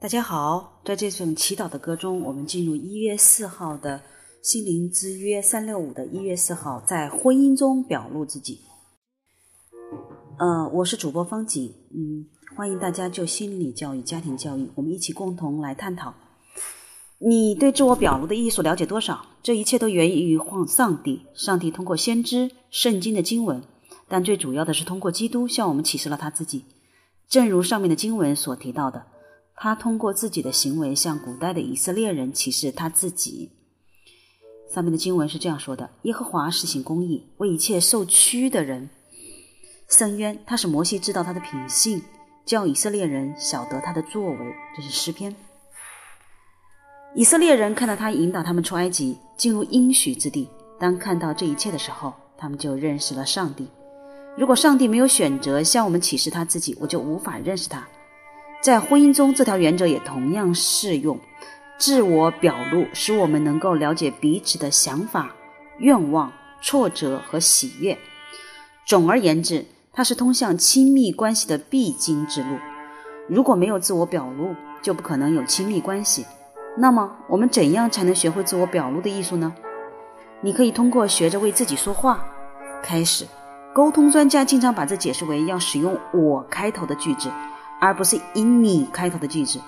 大家好，在这首祈祷的歌中，我们进入一月四号的心灵之约三六五的一月四号，在婚姻中表露自己。呃，我是主播方景，嗯，欢迎大家就心理教育、家庭教育，我们一起共同来探讨。你对自我表露的艺术了解多少？这一切都源于上上帝，上帝通过先知、圣经的经文，但最主要的是通过基督向我们启示了他自己。正如上面的经文所提到的。他通过自己的行为向古代的以色列人启示他自己。上面的经文是这样说的：“耶和华实行公义，为一切受屈的人伸冤。他使摩西知道他的品性，叫以色列人晓得他的作为。”这是诗篇。以色列人看到他引导他们出埃及，进入应许之地。当看到这一切的时候，他们就认识了上帝。如果上帝没有选择向我们启示他自己，我就无法认识他。在婚姻中，这条原则也同样适用。自我表露使我们能够了解彼此的想法、愿望、挫折和喜悦。总而言之，它是通向亲密关系的必经之路。如果没有自我表露，就不可能有亲密关系。那么，我们怎样才能学会自我表露的艺术呢？你可以通过学着为自己说话开始。沟通专家经常把这解释为要使用“我”开头的句子。而不是以你开头的句子，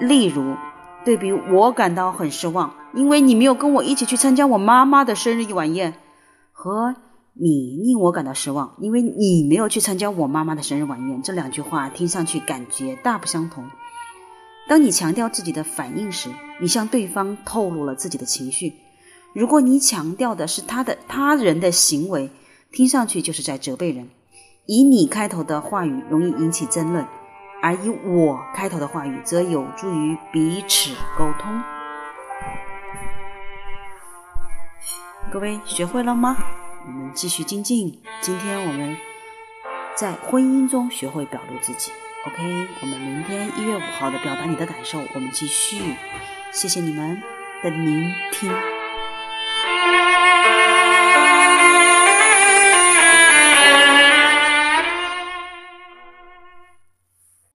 例如，对比我感到很失望，因为你没有跟我一起去参加我妈妈的生日晚宴，和你令我感到失望，因为你没有去参加我妈妈的生日晚宴。这两句话听上去感觉大不相同。当你强调自己的反应时，你向对方透露了自己的情绪；如果你强调的是他的他人的行为，听上去就是在责备人。以你开头的话语容易引起争论。而以我开头的话语，则有助于彼此沟通。各位学会了吗？我们继续精进。今天我们在婚姻中学会表露自己。OK，我们明天一月五号的表达你的感受，我们继续。谢谢你们的聆听。